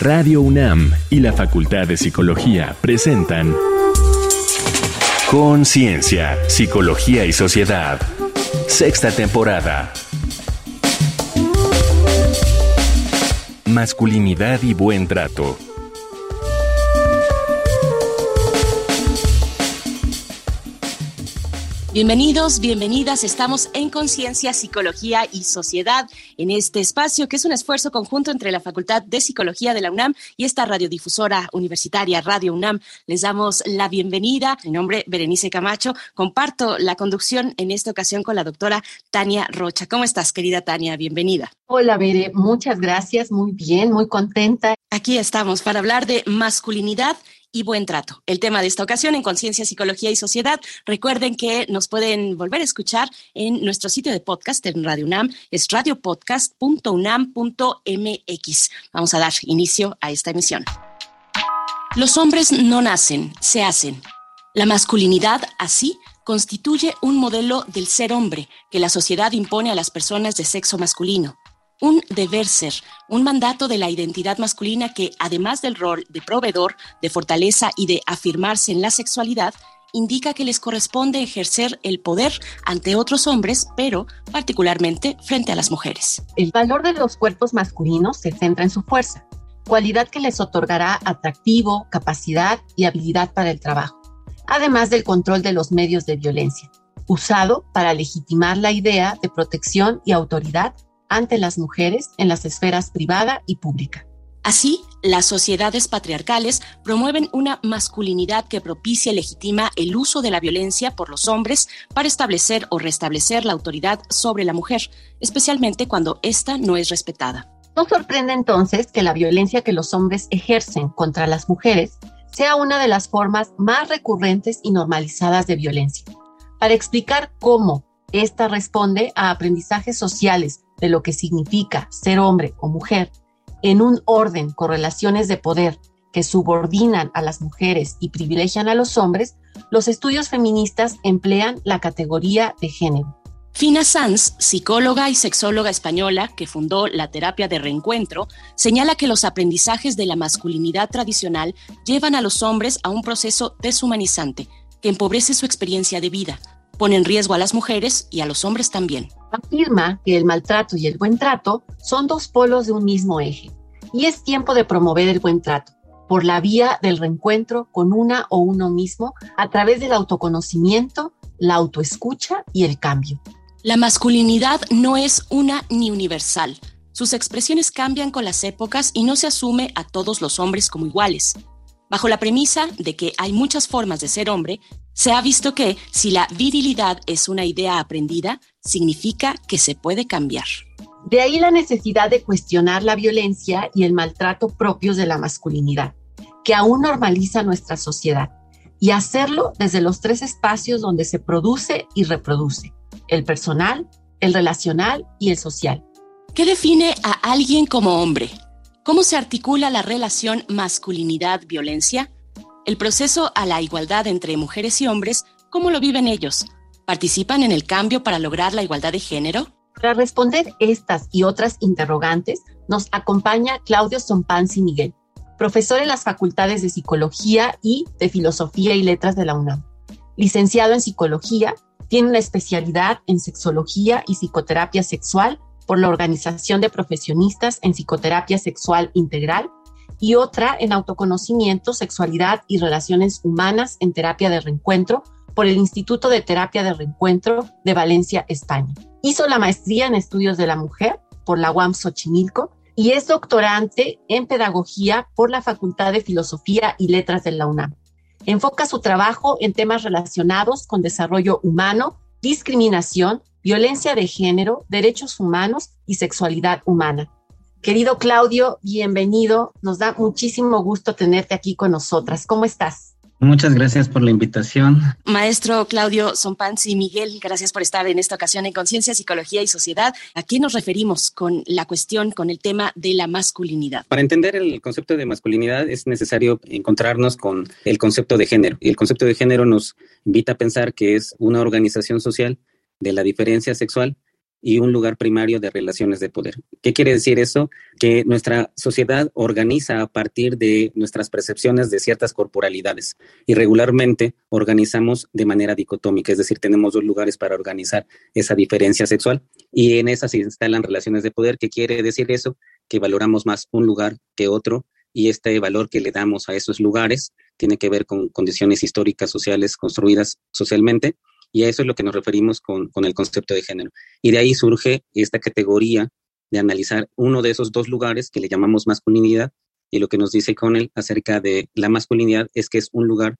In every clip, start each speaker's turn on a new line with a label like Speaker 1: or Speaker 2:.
Speaker 1: Radio UNAM y la Facultad de Psicología presentan Conciencia, Psicología y Sociedad. Sexta temporada. Masculinidad y buen trato.
Speaker 2: Bienvenidos, bienvenidas. Estamos en Conciencia, Psicología y Sociedad en este espacio que es un esfuerzo conjunto entre la Facultad de Psicología de la UNAM y esta radiodifusora universitaria Radio UNAM. Les damos la bienvenida. Mi nombre Berenice Camacho. Comparto la conducción en esta ocasión con la doctora Tania Rocha. ¿Cómo estás, querida Tania? Bienvenida.
Speaker 3: Hola, Bere. Muchas gracias. Muy bien, muy contenta.
Speaker 2: Aquí estamos para hablar de masculinidad y buen trato. El tema de esta ocasión en Conciencia, Psicología y Sociedad. Recuerden que nos pueden volver a escuchar en nuestro sitio de podcast en Radio UNAM, es radiopodcast.unam.mx. Vamos a dar inicio a esta emisión. Los hombres no nacen, se hacen. La masculinidad, así, constituye un modelo del ser hombre que la sociedad impone a las personas de sexo masculino un deber ser, un mandato de la identidad masculina que, además del rol de proveedor, de fortaleza y de afirmarse en la sexualidad, indica que les corresponde ejercer el poder ante otros hombres, pero particularmente frente a las mujeres.
Speaker 3: El valor de los cuerpos masculinos se centra en su fuerza, cualidad que les otorgará atractivo, capacidad y habilidad para el trabajo, además del control de los medios de violencia, usado para legitimar la idea de protección y autoridad ante las mujeres en las esferas privada y pública.
Speaker 2: Así, las sociedades patriarcales promueven una masculinidad que propicia y legitima el uso de la violencia por los hombres para establecer o restablecer la autoridad sobre la mujer, especialmente cuando ésta no es respetada.
Speaker 3: No sorprende entonces que la violencia que los hombres ejercen contra las mujeres sea una de las formas más recurrentes y normalizadas de violencia. Para explicar cómo esta responde a aprendizajes sociales de lo que significa ser hombre o mujer en un orden con relaciones de poder que subordinan a las mujeres y privilegian a los hombres, los estudios feministas emplean la categoría de género.
Speaker 2: Fina Sanz, psicóloga y sexóloga española que fundó la terapia de reencuentro, señala que los aprendizajes de la masculinidad tradicional llevan a los hombres a un proceso deshumanizante que empobrece su experiencia de vida, pone en riesgo a las mujeres y a los hombres también.
Speaker 3: Afirma que el maltrato y el buen trato son dos polos de un mismo eje y es tiempo de promover el buen trato por la vía del reencuentro con una o uno mismo a través del autoconocimiento, la autoescucha y el cambio.
Speaker 2: La masculinidad no es una ni universal. Sus expresiones cambian con las épocas y no se asume a todos los hombres como iguales. Bajo la premisa de que hay muchas formas de ser hombre, se ha visto que si la virilidad es una idea aprendida, significa que se puede cambiar.
Speaker 3: De ahí la necesidad de cuestionar la violencia y el maltrato propios de la masculinidad, que aún normaliza nuestra sociedad, y hacerlo desde los tres espacios donde se produce y reproduce, el personal, el relacional y el social.
Speaker 2: ¿Qué define a alguien como hombre? ¿Cómo se articula la relación masculinidad-violencia? El proceso a la igualdad entre mujeres y hombres, ¿cómo lo viven ellos? ¿Participan en el cambio para lograr la igualdad de género?
Speaker 3: Para responder estas y otras interrogantes, nos acompaña Claudio Sompanzi Miguel, profesor en las facultades de Psicología y de Filosofía y Letras de la UNAM. Licenciado en Psicología, tiene una especialidad en Sexología y Psicoterapia Sexual por la Organización de Profesionistas en Psicoterapia Sexual Integral y otra en autoconocimiento, sexualidad y relaciones humanas en terapia de reencuentro por el Instituto de Terapia de Reencuentro de Valencia, España. Hizo la maestría en estudios de la mujer por la UAM Xochimilco y es doctorante en pedagogía por la Facultad de Filosofía y Letras de la UNAM. Enfoca su trabajo en temas relacionados con desarrollo humano, discriminación, violencia de género, derechos humanos y sexualidad humana. Querido Claudio, bienvenido. Nos da muchísimo gusto tenerte aquí con nosotras. ¿Cómo estás?
Speaker 4: Muchas gracias por la invitación.
Speaker 2: Maestro Claudio Sompanzi Miguel, gracias por estar en esta ocasión en Conciencia, Psicología y Sociedad. ¿A qué nos referimos con la cuestión, con el tema de la masculinidad?
Speaker 4: Para entender el concepto de masculinidad es necesario encontrarnos con el concepto de género. Y el concepto de género nos invita a pensar que es una organización social de la diferencia sexual y un lugar primario de relaciones de poder. ¿Qué quiere decir eso? Que nuestra sociedad organiza a partir de nuestras percepciones de ciertas corporalidades y regularmente organizamos de manera dicotómica, es decir, tenemos dos lugares para organizar esa diferencia sexual y en esas se instalan relaciones de poder. ¿Qué quiere decir eso? Que valoramos más un lugar que otro y este valor que le damos a esos lugares tiene que ver con condiciones históricas, sociales, construidas socialmente y a eso es lo que nos referimos con, el concepto de género. Y de ahí surge esta categoría de analizar uno de esos dos lugares que le llamamos masculinidad. Y lo que nos dice Connell acerca de la masculinidad es que es un lugar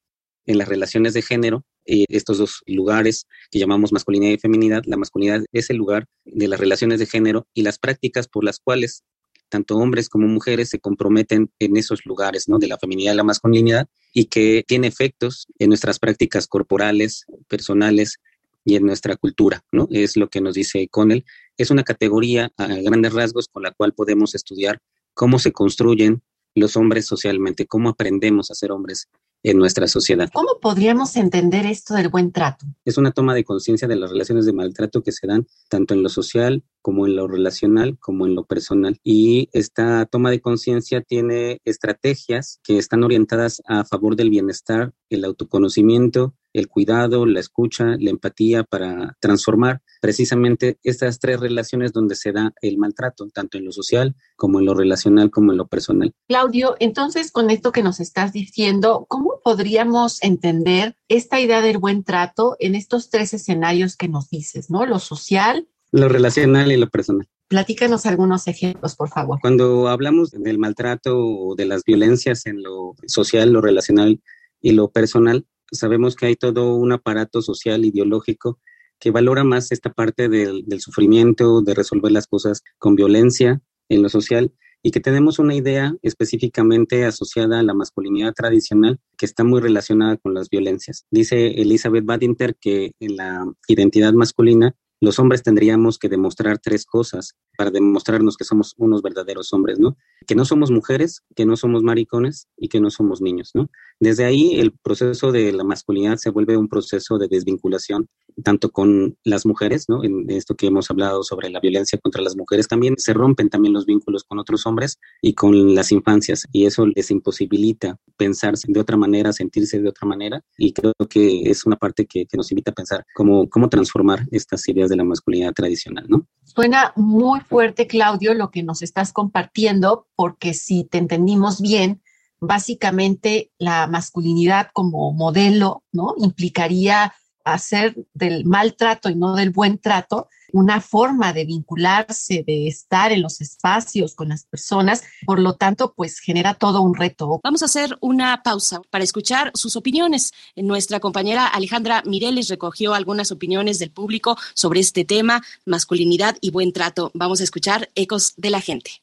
Speaker 4: en las relaciones de género, y estos dos lugares que llamamos masculinidad y feminidad, la masculinidad es el lugar de las relaciones de género y las prácticas por las cuales tanto hombres como mujeres se comprometen en esos lugares, ¿no? De la feminidad y la masculinidad y que tiene efectos en nuestras prácticas corporales, personales y en nuestra cultura, ¿no? Es lo que nos dice Connell. Es una categoría a grandes rasgos con la cual podemos estudiar cómo se construyen los hombres socialmente, cómo aprendemos a ser hombres en nuestra sociedad.
Speaker 3: ¿Cómo podríamos entender esto del buen trato?
Speaker 4: Es una toma de conciencia de las relaciones de maltrato que se dan tanto en lo social como en lo relacional como en lo personal. Y esta toma de conciencia tiene estrategias que están orientadas a favor del bienestar, el autoconocimiento, el cuidado, la escucha, la empatía para transformar precisamente estas tres relaciones donde se da el maltrato, tanto en lo social como en lo relacional como en lo personal.
Speaker 3: Claudio, entonces con esto que nos estás diciendo, ¿cómo podríamos entender esta idea del buen trato en estos tres escenarios que nos dices, ¿no? Lo social,
Speaker 4: lo relacional y lo personal.
Speaker 3: Platícanos algunos ejemplos, por favor.
Speaker 4: Cuando hablamos del maltrato o de las violencias en lo social, lo relacional y lo personal, sabemos que hay todo un aparato social ideológico que valora más esta parte del, sufrimiento, de resolver las cosas con violencia en lo social y que tenemos una idea específicamente asociada a la masculinidad tradicional que está muy relacionada con las violencias. Dice Elizabeth Badinter que en la identidad masculina los hombres tendríamos que demostrar tres cosas para demostrarnos que somos unos verdaderos hombres, ¿no? Que no somos mujeres, que no somos maricones y que no somos niños, ¿no? Desde ahí el proceso de la masculinidad se vuelve un proceso de desvinculación, tanto con las mujeres, ¿no? En esto que hemos hablado sobre la violencia contra las mujeres, también se rompen también los vínculos con otros hombres y con las infancias, y eso les imposibilita pensarse de otra manera, sentirse de otra manera, y creo que es una parte que, que nos invita a pensar cómo, cómo transformar estas ideas de la masculinidad tradicional, ¿no?
Speaker 3: Suena muy fuerte, Claudio, lo que nos estás compartiendo, porque si te entendimos bien, básicamente la masculinidad como modelo, ¿no? Implicaría hacer del maltrato y no del buen trato una forma de vincularse, de estar en los espacios con las personas. Por lo tanto, pues genera todo un reto.
Speaker 2: Vamos a hacer una pausa para escuchar sus opiniones. Nuestra compañera Alejandra Mireles recogió algunas opiniones del público sobre este tema, masculinidad y buen trato. Vamos a escuchar ecos de la gente.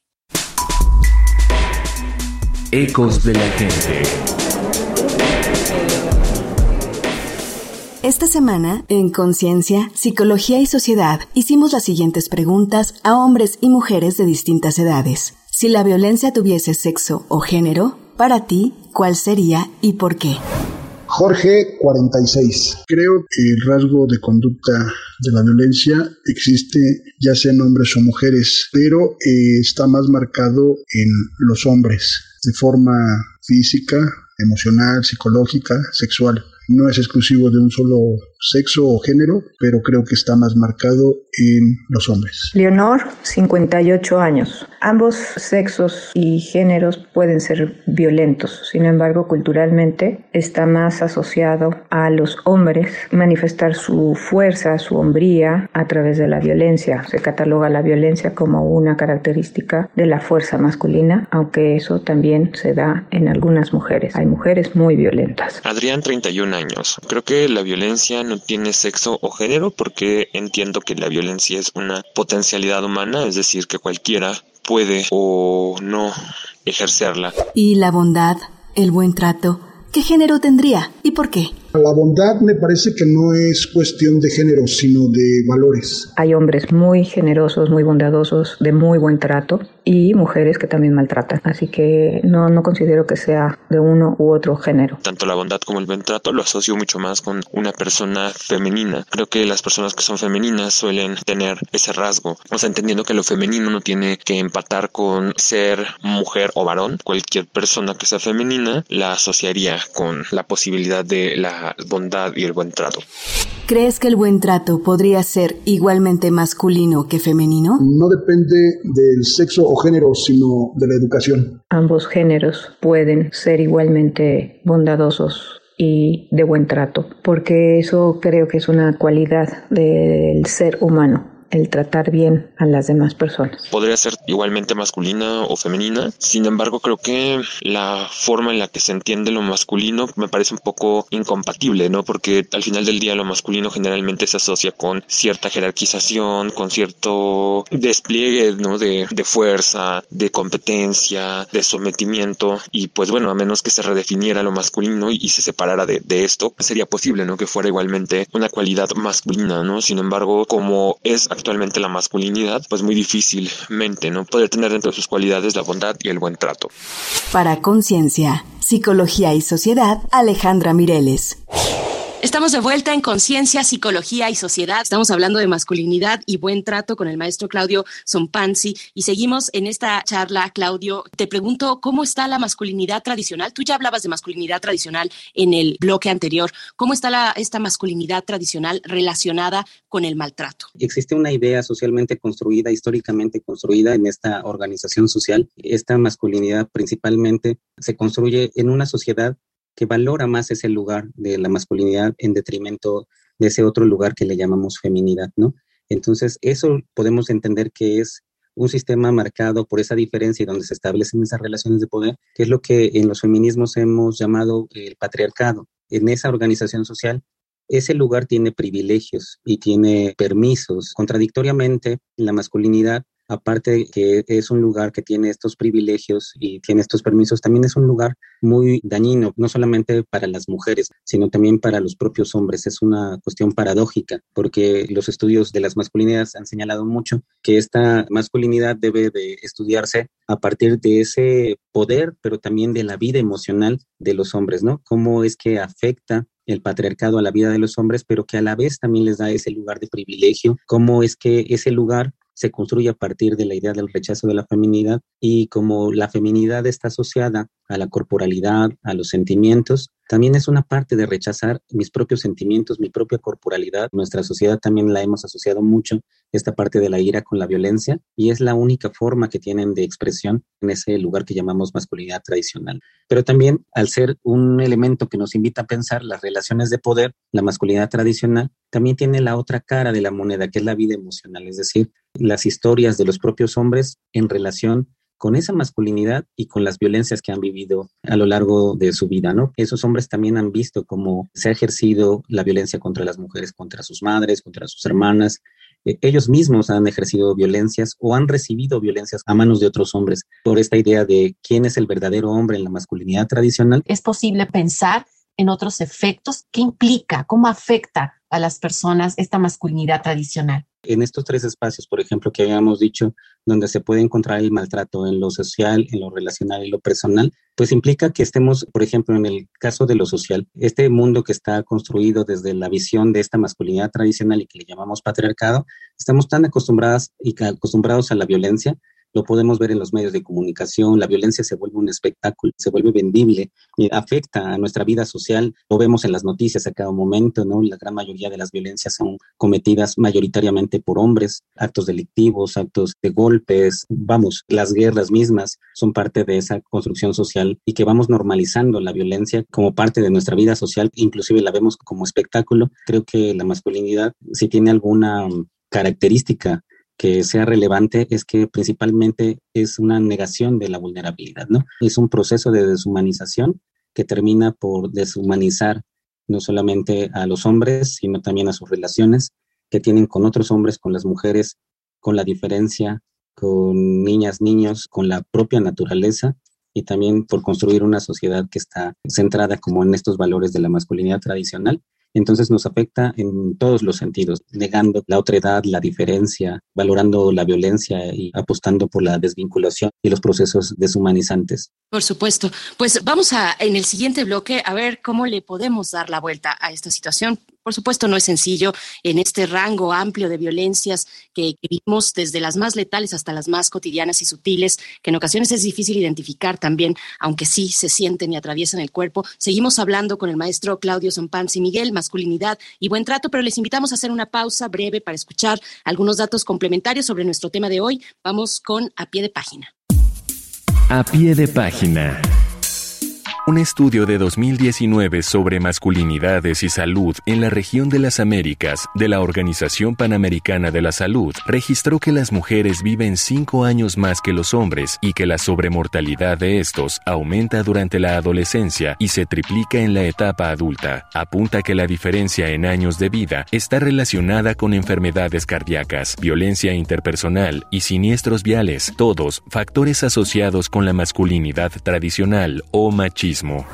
Speaker 1: Ecos de la gente.
Speaker 5: Esta semana, en Conciencia, Psicología y Sociedad, hicimos las siguientes preguntas a hombres y mujeres de distintas edades. Si la violencia tuviese sexo o género, para ti, ¿cuál sería y por qué?
Speaker 6: Jorge 46. Creo que el rasgo de conducta de la violencia existe ya sea en hombres o mujeres, pero eh, está más marcado en los hombres de forma física, emocional, psicológica, sexual. No es exclusivo de un solo sexo o género, pero creo que está más marcado en los hombres.
Speaker 7: Leonor, 58 años. Ambos sexos y géneros pueden ser violentos, sin embargo, culturalmente está más asociado a los hombres manifestar su fuerza, su hombría a través de la violencia. Se cataloga la violencia como una característica de la fuerza masculina, aunque eso también se da en algunas mujeres. Hay mujeres muy violentas.
Speaker 8: Adrián, 31 años. Creo que la violencia no tiene sexo o género porque entiendo que la violencia es una potencialidad humana, es decir, que cualquiera puede o no ejercerla.
Speaker 5: ¿Y la bondad, el buen trato? ¿Qué género tendría y por qué?
Speaker 6: La bondad me parece que no es cuestión de género, sino de valores.
Speaker 7: Hay hombres muy generosos, muy bondadosos, de muy buen trato y mujeres que también maltratan. Así que no, no considero que sea de uno u otro género.
Speaker 8: Tanto la bondad como el buen trato lo asocio mucho más con una persona femenina. Creo que las personas que son femeninas suelen tener ese rasgo. O sea, entendiendo que lo femenino no tiene que empatar con ser mujer o varón. Cualquier persona que sea femenina la asociaría con la posibilidad de la bondad y el buen trato.
Speaker 5: ¿Crees que el buen trato podría ser igualmente masculino que femenino?
Speaker 6: No depende del sexo o género, sino de la educación.
Speaker 7: Ambos géneros pueden ser igualmente bondadosos y de buen trato, porque eso creo que es una cualidad del ser humano el tratar bien a las demás personas.
Speaker 8: Podría ser igualmente masculina o femenina, sin embargo creo que la forma en la que se entiende lo masculino me parece un poco incompatible, ¿no? Porque al final del día lo masculino generalmente se asocia con cierta jerarquización, con cierto despliegue, ¿no? De, de fuerza, de competencia, de sometimiento y pues bueno, a menos que se redefiniera lo masculino y, se separara de, de esto, sería posible, ¿no? Que fuera igualmente una cualidad masculina, ¿no? Sin embargo, como es actualmente la masculinidad, pues muy difícilmente, ¿no? Poder tener dentro de sus cualidades la bondad y el buen trato.
Speaker 5: Para Conciencia, Psicología y Sociedad, Alejandra Mireles.
Speaker 2: Estamos de vuelta en Conciencia, Psicología y Sociedad. Estamos hablando de masculinidad y buen trato con el maestro Claudio Sompanzi y seguimos en esta charla, Claudio. Te pregunto, ¿cómo está la masculinidad tradicional? Tú ya hablabas de masculinidad tradicional en el bloque anterior. ¿Cómo está la, esta masculinidad tradicional relacionada con el maltrato?
Speaker 4: Existe una idea socialmente construida, históricamente construida en esta organización social. Esta masculinidad principalmente se construye en una sociedad que valora más ese lugar de la masculinidad en detrimento de ese otro lugar que le llamamos feminidad, ¿no? Entonces, eso podemos entender que es un sistema marcado por esa diferencia y donde se establecen esas relaciones de poder, que es lo que en los feminismos hemos llamado el patriarcado. En esa organización social, ese lugar tiene privilegios y tiene permisos. Contradictoriamente, la masculinidad aparte que es un lugar que tiene estos privilegios y tiene estos permisos, también es un lugar muy dañino, no solamente para las mujeres, sino también para los propios hombres. Es una cuestión paradójica, porque los estudios de las masculinidades han señalado mucho que esta masculinidad debe de estudiarse a partir de ese poder, pero también de la vida emocional de los hombres, ¿no? Cómo es que afecta el patriarcado a la vida de los hombres, pero que a la vez también les da ese lugar de privilegio, cómo es que ese lugar se construye a partir de la idea del rechazo de la feminidad y como la feminidad está asociada a la corporalidad, a los sentimientos, también es una parte de rechazar mis propios sentimientos, mi propia corporalidad. Nuestra sociedad también la hemos asociado mucho, esta parte de la ira con la violencia, y es la única forma que tienen de expresión en ese lugar que llamamos masculinidad tradicional. Pero también, al ser un elemento que nos invita a pensar las relaciones de poder, la masculinidad tradicional también tiene la otra cara de la moneda, que es la vida emocional, es decir, las historias de los propios hombres en relación con esa masculinidad y con las violencias que han vivido a lo largo de su vida, ¿no? Esos hombres también han visto cómo se ha ejercido la violencia contra las mujeres, contra sus madres, contra sus hermanas. E, ellos mismos han ejercido violencias o han recibido violencias a manos de otros hombres por esta idea de quién es el verdadero hombre en la masculinidad tradicional.
Speaker 3: Es posible pensar en otros efectos. ¿Qué implica? ¿Cómo afecta a las personas esta masculinidad tradicional?
Speaker 4: En estos tres espacios, por ejemplo, que habíamos dicho, donde se puede encontrar el maltrato en lo social, en lo relacional y lo personal, pues implica que estemos, por ejemplo, en el caso de lo social, este mundo que está construido desde la visión de esta masculinidad tradicional y que le llamamos patriarcado, estamos tan acostumbradas y acostumbrados a la violencia lo podemos ver en los medios de comunicación, la violencia se vuelve un espectáculo, se vuelve vendible, afecta a nuestra vida social, lo vemos en las noticias a cada momento, ¿no? La gran mayoría de las violencias son cometidas mayoritariamente por hombres, actos delictivos, actos de golpes, vamos, las guerras mismas son parte de esa construcción social y que vamos normalizando la violencia como parte de nuestra vida social, inclusive la vemos como espectáculo. Creo que la masculinidad, si tiene alguna característica que sea relevante es que principalmente es una negación de la vulnerabilidad, ¿no? Es un proceso de deshumanización que termina por deshumanizar no solamente a los hombres, sino también a sus relaciones que tienen con otros hombres, con las mujeres, con la diferencia, con niñas, niños, con la propia naturaleza y también por construir una sociedad que está centrada como en estos valores de la masculinidad tradicional entonces nos afecta en todos los sentidos, negando la otredad, la diferencia, valorando la violencia y apostando por la desvinculación y los procesos deshumanizantes.
Speaker 2: Por supuesto. Pues vamos a, en el siguiente bloque, a ver cómo le podemos dar la vuelta a esta situación. Por supuesto, no es sencillo en este rango amplio de violencias que, vivimos desde las más letales hasta las más cotidianas y sutiles, que en ocasiones es difícil identificar también, aunque sí se sienten y atraviesan el cuerpo. Seguimos hablando con el maestro Claudio y Miguel, masculinidad y buen trato, pero les invitamos a hacer una pausa breve para escuchar algunos datos complementarios sobre nuestro tema de hoy. Vamos con a pie de página.
Speaker 1: A pie de página. Un estudio de 2019 sobre masculinidades y salud en la región de las Américas de la Organización Panamericana de la Salud registró que las mujeres viven cinco años más que los hombres y que la sobremortalidad de estos aumenta durante la adolescencia y se triplica en la etapa adulta. Apunta que la diferencia en años de vida está relacionada con enfermedades cardíacas, violencia interpersonal y siniestros viales, todos factores asociados con la masculinidad tradicional o machismo туризму.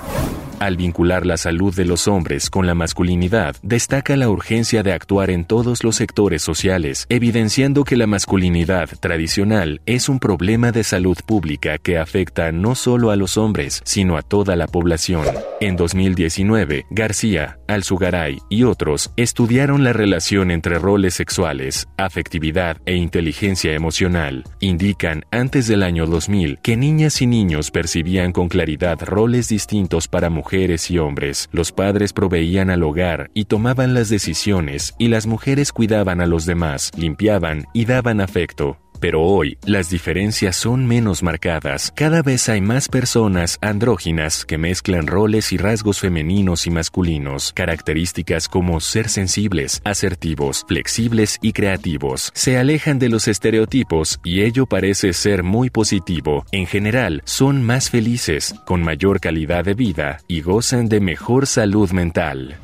Speaker 1: Al vincular la salud de los hombres con la masculinidad, destaca la urgencia de actuar en todos los sectores sociales, evidenciando que la masculinidad tradicional es un problema de salud pública que afecta no solo a los hombres, sino a toda la población. En 2019, García, Alzugaray y otros estudiaron la relación entre roles sexuales, afectividad e inteligencia emocional. Indican antes del año 2000 que niñas y niños percibían con claridad roles distintos para mujeres y hombres. Los padres proveían al hogar y tomaban las decisiones y las mujeres cuidaban a los demás, limpiaban y daban afecto. Pero hoy las diferencias son menos marcadas. Cada vez hay más personas andróginas que mezclan roles y rasgos femeninos y masculinos, características como ser sensibles, asertivos, flexibles y creativos. Se alejan de los estereotipos y ello parece ser muy positivo. En general, son más felices, con mayor calidad de vida y gozan de mejor salud mental.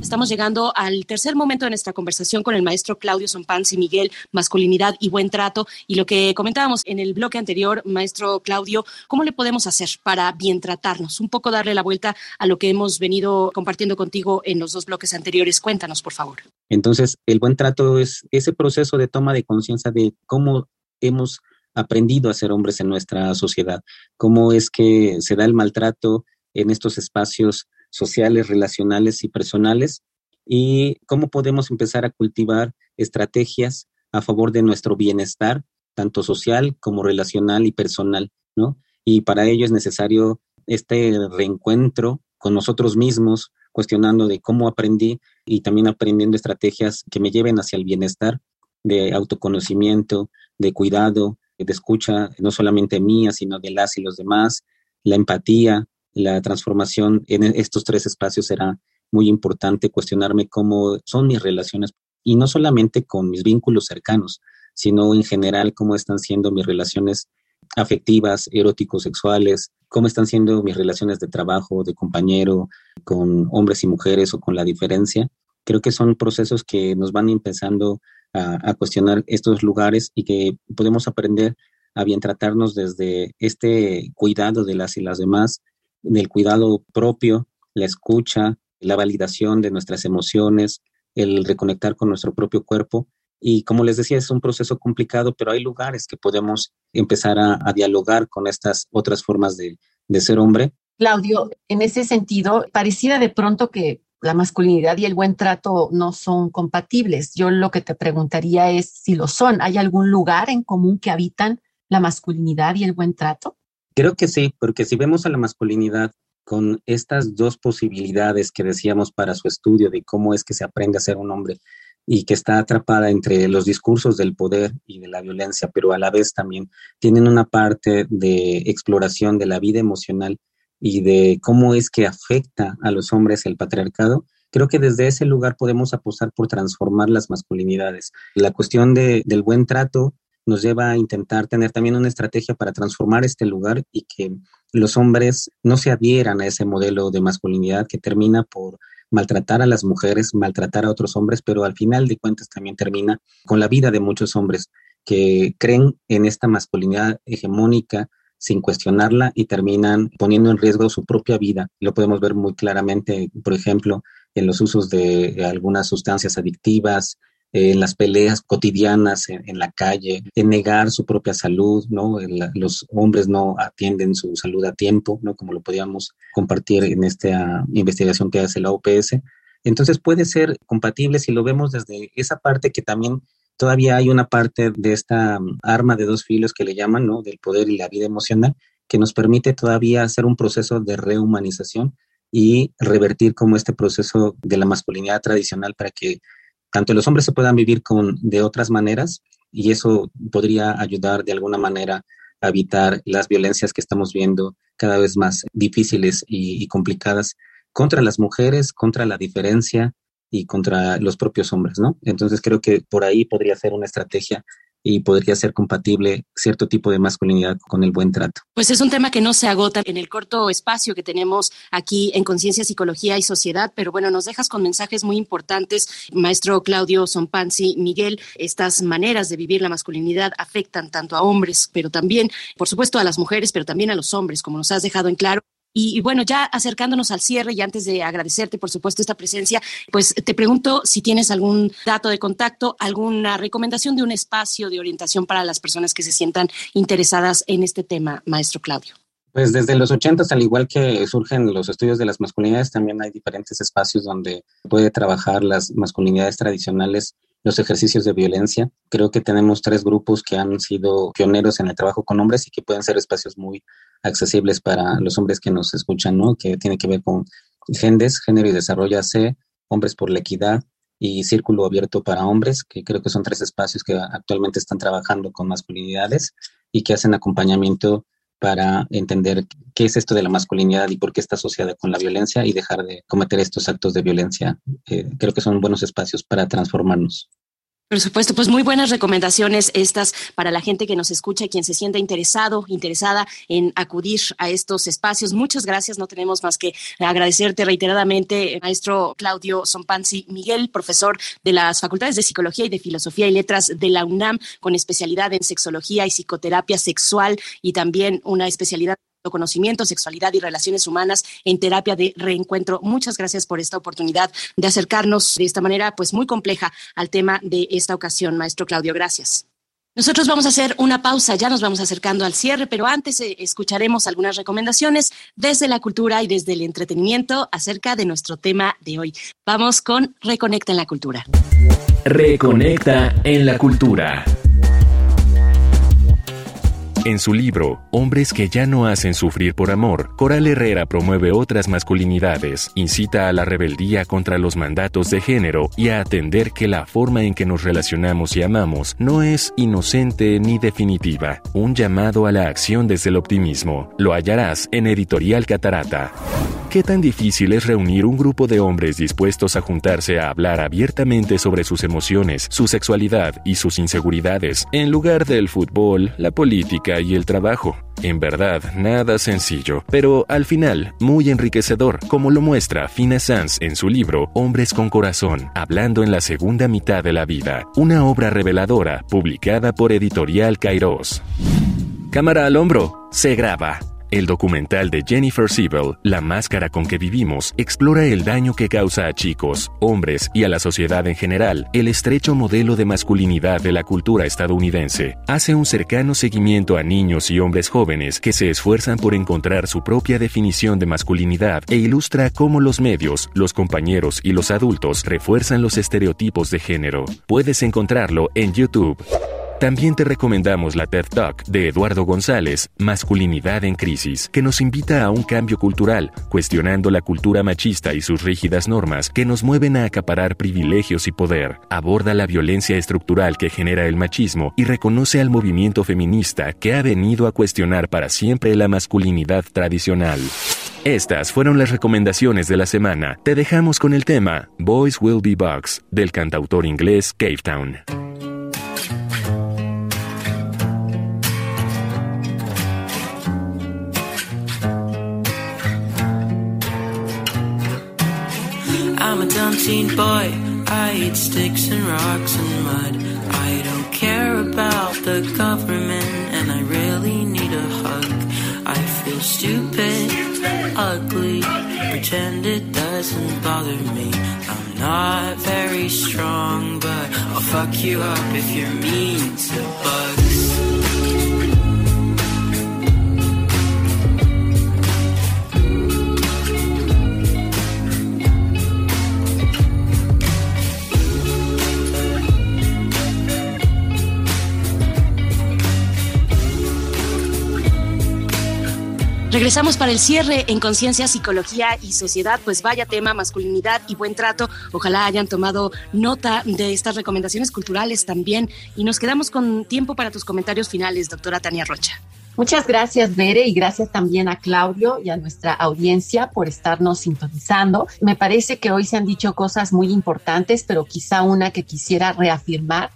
Speaker 2: Estamos llegando al tercer momento de nuestra conversación con el maestro Claudio y Miguel, masculinidad y buen trato. Y lo que comentábamos en el bloque anterior, maestro Claudio, ¿cómo le podemos hacer para bien tratarnos? Un poco darle la vuelta a lo que hemos venido compartiendo contigo en los dos bloques anteriores. Cuéntanos, por favor.
Speaker 4: Entonces, el buen trato es ese proceso de toma de conciencia de cómo hemos aprendido a ser hombres en nuestra sociedad, cómo es que se da el maltrato en estos espacios sociales, relacionales y personales y cómo podemos empezar a cultivar estrategias a favor de nuestro bienestar, tanto social como relacional y personal, ¿no? Y para ello es necesario este reencuentro con nosotros mismos, cuestionando de cómo aprendí y también aprendiendo estrategias que me lleven hacia el bienestar de autoconocimiento, de cuidado, de escucha, no solamente mía, sino de las y los demás, la empatía, la transformación en estos tres espacios será muy importante cuestionarme cómo son mis relaciones y no solamente con mis vínculos cercanos, sino en general cómo están siendo mis relaciones afectivas, eróticos, sexuales, cómo están siendo mis relaciones de trabajo, de compañero, con hombres y mujeres o con la diferencia. Creo que son procesos que nos van empezando a, a cuestionar estos lugares y que podemos aprender a bien tratarnos desde este cuidado de las y las demás del cuidado propio, la escucha, la validación de nuestras emociones, el reconectar con nuestro propio cuerpo. Y como les decía, es un proceso complicado, pero hay lugares que podemos empezar a, dialogar con estas otras formas de, de ser hombre.
Speaker 3: Claudio, en ese sentido, pareciera de pronto que la masculinidad y el buen trato no son compatibles. Yo lo que te preguntaría es si lo son. ¿Hay algún lugar en común que habitan la masculinidad y el buen trato?
Speaker 4: Creo que sí, porque si vemos a la masculinidad con estas dos posibilidades que decíamos para su estudio de cómo es que se aprende a ser un hombre y que está atrapada entre los discursos del poder y de la violencia, pero a la vez también tienen una parte de exploración de la vida emocional y de cómo es que afecta a los hombres el patriarcado, creo que desde ese lugar podemos apostar por transformar las masculinidades. La cuestión de, del buen trato nos lleva a intentar tener también una estrategia para transformar este lugar y que los hombres no se adhieran a ese modelo de masculinidad que termina por maltratar a las mujeres, maltratar a otros hombres, pero al final de cuentas también termina con la vida de muchos hombres que creen en esta masculinidad hegemónica sin cuestionarla y terminan poniendo en riesgo su propia vida. Lo podemos ver muy claramente, por ejemplo, en los usos de algunas sustancias adictivas, en las peleas cotidianas en, la calle, en negar su propia salud, ¿no? los hombres no atienden su salud a tiempo, ¿no? Como lo podíamos compartir en esta investigación que hace la OPS. Entonces puede ser compatible si lo vemos desde esa parte que también todavía hay una parte de esta um, arma de dos filos que le llaman, ¿no? Del poder y la vida emocional, que nos permite todavía hacer un proceso de rehumanización y revertir como este proceso de la masculinidad tradicional para que tanto los hombres se puedan vivir con, de otras maneras y eso podría ayudar de alguna manera a evitar las violencias que estamos viendo cada vez más difíciles y complicadas contra las mujeres, contra la diferencia, y contra los propios hombres, ¿no? Entonces creo que por ahí podría ser una estrategia y podría ser compatible cierto tipo de masculinidad con el buen trato.
Speaker 2: Pues es un tema que no se agota en el corto espacio que tenemos aquí en Conciencia, Psicología y Sociedad, pero bueno, nos dejas con mensajes muy importantes, maestro Claudio Sompanzi, Miguel, estas maneras de vivir la masculinidad afectan tanto a hombres, pero también, por supuesto, a las mujeres, pero también a los hombres, como nos has dejado en claro. Y, bueno, ya acercándonos al cierre y antes de agradecerte, por supuesto, esta presencia, pues te pregunto si tienes algún dato de contacto, alguna recomendación de un espacio de orientación para las personas que se sientan interesadas en este tema, maestro Claudio.
Speaker 4: Pues desde los 80, al igual que surgen los estudios de las masculinidades, también hay diferentes espacios donde puede trabajar las masculinidades tradicionales los ejercicios de violencia. Creo que tenemos tres grupos que han sido pioneros en el trabajo con hombres y que pueden ser espacios muy accesibles para los hombres que nos escuchan, ¿no? Que tiene que ver con GENDES, Género y Desarrollo AC, Hombres por la Equidad y Círculo Abierto para Hombres, que creo que son tres espacios que actualmente están trabajando con masculinidades y que hacen acompañamiento para entender qué es esto de la masculinidad y por qué está asociada con la violencia y dejar de cometer estos actos de violencia. Eh, creo que son buenos espacios para transformarnos.
Speaker 2: Por supuesto, pues muy buenas recomendaciones estas para la gente que nos escucha y quien se sienta interesado, interesada en acudir a estos espacios. Muchas gracias. No tenemos más que agradecerte reiteradamente, maestro Claudio Sompanzi Miguel, profesor de las Facultades de Psicología y de Filosofía y Letras de la UNAM, con especialidad en sexología y psicoterapia sexual y también una especialidad conocimiento, sexualidad y relaciones humanas en terapia de reencuentro. Muchas gracias por esta oportunidad de acercarnos de esta manera pues muy compleja al tema de esta ocasión, maestro Claudio. Gracias. Nosotros vamos a hacer una pausa, ya nos vamos acercando al cierre, pero antes eh, escucharemos algunas recomendaciones desde la cultura y desde el entretenimiento acerca de nuestro tema de hoy. Vamos con Reconecta en la Cultura.
Speaker 1: Reconecta en la Cultura. En su libro Hombres que ya no hacen sufrir por amor, Coral Herrera promueve otras masculinidades, incita a la rebeldía contra los mandatos de género y a atender que la forma en que nos relacionamos y amamos no es inocente ni definitiva. Un llamado a la acción desde el optimismo. Lo hallarás en Editorial Catarata. ¿Qué tan difícil es reunir un grupo de hombres dispuestos a juntarse a hablar abiertamente sobre sus emociones, su sexualidad y sus inseguridades, en lugar del fútbol, la política y el trabajo? En verdad, nada sencillo, pero al final muy enriquecedor, como lo muestra Fina Sanz en su libro Hombres con Corazón, hablando en la segunda mitad de la vida, una obra reveladora publicada por Editorial Kairos. Cámara al hombro, se graba. El documental de Jennifer Siebel, La máscara con que vivimos, explora el daño que causa a chicos, hombres y a la sociedad en general el estrecho modelo de masculinidad de la cultura estadounidense. Hace un cercano seguimiento a niños y hombres jóvenes que se esfuerzan por encontrar su propia definición de masculinidad e ilustra cómo los medios, los compañeros y los adultos refuerzan los estereotipos de género. Puedes encontrarlo en YouTube. También te recomendamos la TED Talk de Eduardo González, Masculinidad en Crisis, que nos invita a un cambio cultural, cuestionando la cultura machista y sus rígidas normas que nos mueven a acaparar privilegios y poder. Aborda la violencia estructural que genera el machismo y reconoce al movimiento feminista que ha venido a cuestionar para siempre la masculinidad tradicional. Estas fueron las recomendaciones de la semana. Te dejamos con el tema Boys Will Be Bugs del cantautor inglés Cave Town. Teen boy. I eat sticks and rocks and mud. I don't care about the government, and I really need a hug.
Speaker 9: I feel stupid, ugly. Pretend it doesn't bother me. I'm not very strong, but I'll fuck you up if you're mean to bugs.
Speaker 2: Regresamos para el cierre en Conciencia, Psicología y Sociedad. Pues vaya tema, masculinidad y buen trato. Ojalá hayan tomado nota de estas recomendaciones culturales también. Y nos quedamos con tiempo para tus comentarios finales, doctora Tania Rocha.
Speaker 3: Muchas gracias, Bere, y gracias también a Claudio y a nuestra audiencia por estarnos sintonizando. Me parece que hoy se han dicho cosas muy importantes, pero quizá una que quisiera reafirmar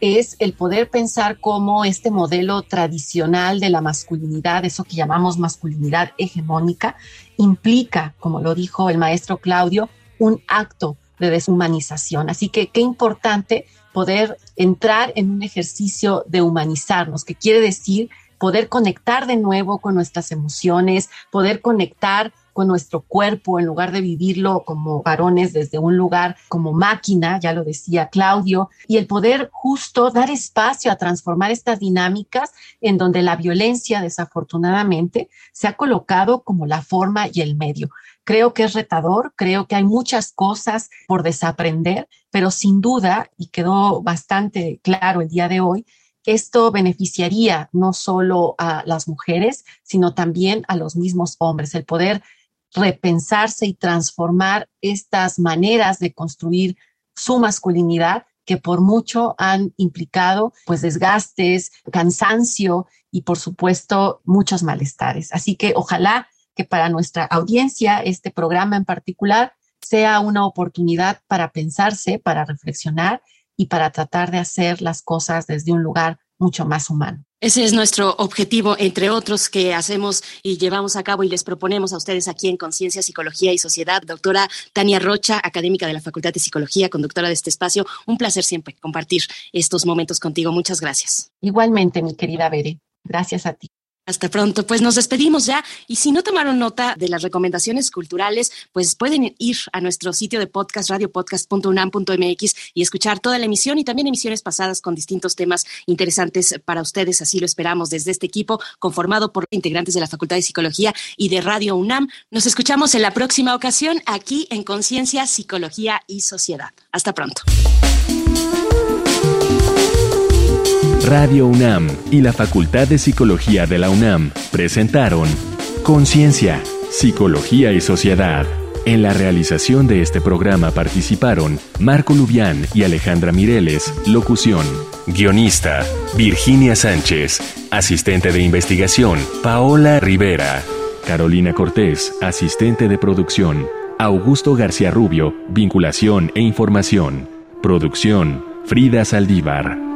Speaker 3: es el poder pensar cómo este modelo tradicional de la masculinidad, eso que llamamos masculinidad hegemónica, implica, como lo dijo el maestro Claudio, un acto de deshumanización. Así que qué importante poder entrar en un ejercicio de humanizarnos, que quiere decir poder conectar de nuevo con nuestras emociones, poder conectar nuestro cuerpo en lugar de vivirlo como varones desde un lugar como máquina, ya lo decía Claudio, y el poder justo dar espacio a transformar estas dinámicas en donde la violencia desafortunadamente se ha colocado como la forma y el medio. Creo que es retador, creo que hay muchas cosas por desaprender, pero sin duda, y quedó bastante claro el día de hoy, esto beneficiaría no solo a las mujeres, sino también a los mismos hombres, el poder repensarse y transformar estas maneras de construir su masculinidad que por mucho han implicado pues desgastes, cansancio y por supuesto muchos malestares. Así que ojalá que para nuestra audiencia este programa en particular sea una oportunidad para pensarse, para reflexionar y para tratar de hacer las cosas desde un lugar mucho más humano.
Speaker 2: Ese es nuestro objetivo, entre otros que hacemos y llevamos a cabo y les proponemos a ustedes aquí en Conciencia, Psicología y Sociedad. Doctora Tania Rocha, académica de la Facultad de Psicología, conductora de este espacio. Un placer siempre compartir estos momentos contigo. Muchas gracias.
Speaker 3: Igualmente, mi querida Bere. Gracias a ti.
Speaker 2: Hasta pronto, pues nos despedimos ya y si no tomaron nota de las recomendaciones culturales, pues pueden ir a nuestro sitio de podcast radiopodcast.unam.mx y escuchar toda la emisión y también emisiones pasadas con distintos temas interesantes para ustedes, así lo esperamos desde este equipo conformado por integrantes de la Facultad de Psicología y de Radio UNAM. Nos escuchamos en la próxima ocasión aquí en Conciencia, Psicología y Sociedad. Hasta pronto.
Speaker 1: Radio UNAM y la Facultad de Psicología de la UNAM presentaron Conciencia, Psicología y Sociedad. En la realización de este programa participaron Marco Lubián y Alejandra Mireles, locución. Guionista, Virginia Sánchez. Asistente de investigación, Paola Rivera. Carolina Cortés, asistente de producción. Augusto García Rubio, vinculación e información. Producción, Frida Saldívar.